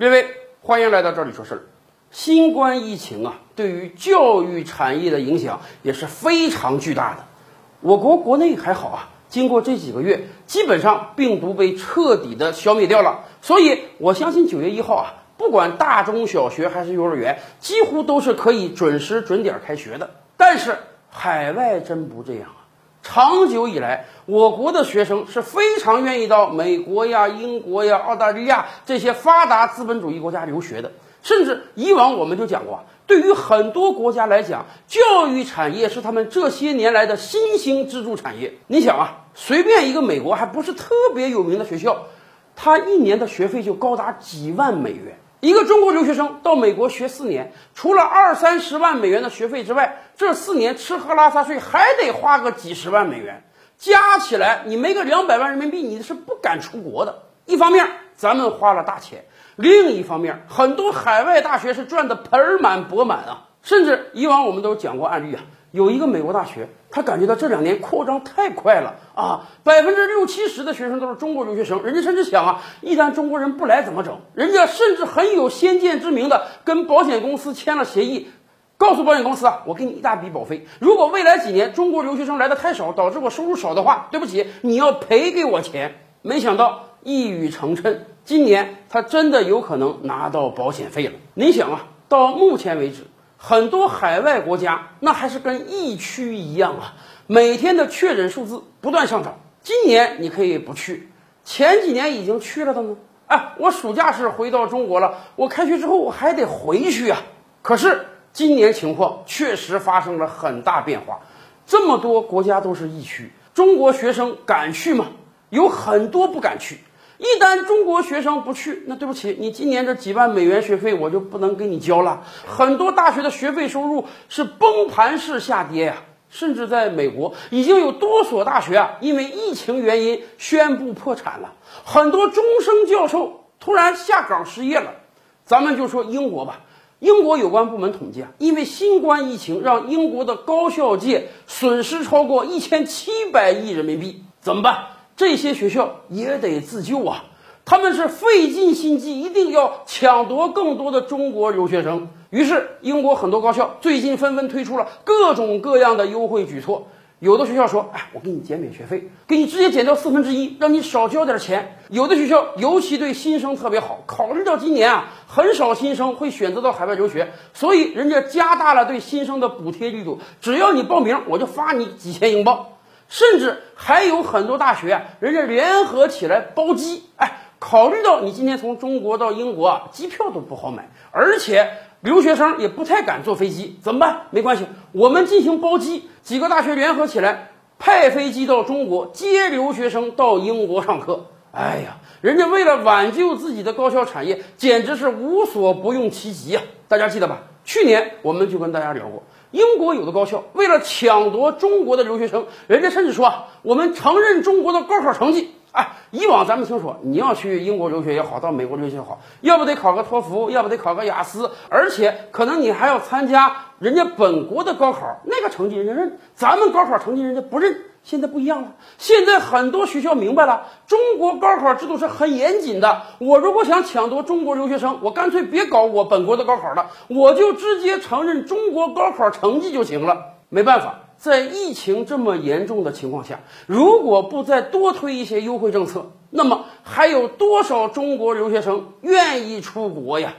各位，欢迎来到这里说事儿。新冠疫情啊，对于教育产业的影响也是非常巨大的。我国国内还好啊，经过这几个月，基本上病毒被彻底的消灭掉了。所以我相信九月一号啊，不管大中小学还是幼儿园，几乎都是可以准时准点开学的。但是海外真不这样啊。长久以来，我国的学生是非常愿意到美国呀、英国呀、澳大利亚这些发达资本主义国家留学的。甚至以往我们就讲过，对于很多国家来讲，教育产业是他们这些年来的新兴支柱产业。你想啊，随便一个美国还不是特别有名的学校，他一年的学费就高达几万美元。一个中国留学生到美国学四年，除了二三十万美元的学费之外，这四年吃喝拉撒睡还得花个几十万美元，加起来你没个两百万人民币，你是不敢出国的。一方面咱们花了大钱，另一方面很多海外大学是赚得盆满钵满啊。甚至以往我们都讲过案例啊。有一个美国大学，他感觉到这两年扩张太快了啊，百分之六七十的学生都是中国留学生，人家甚至想啊，一旦中国人不来怎么整？人家甚至很有先见之明的跟保险公司签了协议，告诉保险公司啊，我给你一大笔保费，如果未来几年中国留学生来的太少，导致我收入少的话，对不起，你要赔给我钱。没想到一语成谶，今年他真的有可能拿到保险费了。你想啊，到目前为止。很多海外国家那还是跟疫区一样啊，每天的确诊数字不断上涨。今年你可以不去，前几年已经去了的呢。哎，我暑假是回到中国了，我开学之后我还得回去啊。可是今年情况确实发生了很大变化，这么多国家都是疫区，中国学生敢去吗？有很多不敢去。一旦中国学生不去，那对不起，你今年这几万美元学费我就不能给你交了。很多大学的学费收入是崩盘式下跌呀，甚至在美国已经有多所大学啊，因为疫情原因宣布破产了。很多终生教授突然下岗失业了。咱们就说英国吧，英国有关部门统计啊，因为新冠疫情让英国的高校界损失超过一千七百亿人民币，怎么办？这些学校也得自救啊！他们是费尽心机，一定要抢夺更多的中国留学生。于是，英国很多高校最近纷纷推出了各种各样的优惠举措。有的学校说：“哎，我给你减免学费，给你直接减掉四分之一，让你少交点钱。”有的学校尤其对新生特别好，考虑到今年啊很少新生会选择到海外留学，所以人家加大了对新生的补贴力度。只要你报名，我就发你几千英镑。甚至还有很多大学啊，人家联合起来包机。哎，考虑到你今天从中国到英国啊，机票都不好买，而且留学生也不太敢坐飞机，怎么办？没关系，我们进行包机，几个大学联合起来派飞机到中国接留学生到英国上课。哎呀，人家为了挽救自己的高校产业，简直是无所不用其极啊！大家记得吧？去年我们就跟大家聊过。英国有的高校为了抢夺中国的留学生，人家甚至说啊，我们承认中国的高考成绩。哎，以往咱们听说，你要去英国留学也好，到美国留学也好，要不得考个托福，要不得考个雅思，而且可能你还要参加人家本国的高考，那个成绩人家认，咱们高考成绩人家不认。现在不一样了，现在很多学校明白了，中国高考制度是很严谨的。我如果想抢夺中国留学生，我干脆别搞我本国的高考了，我就直接承认中国高考成绩就行了。没办法，在疫情这么严重的情况下，如果不再多推一些优惠政策，那么还有多少中国留学生愿意出国呀？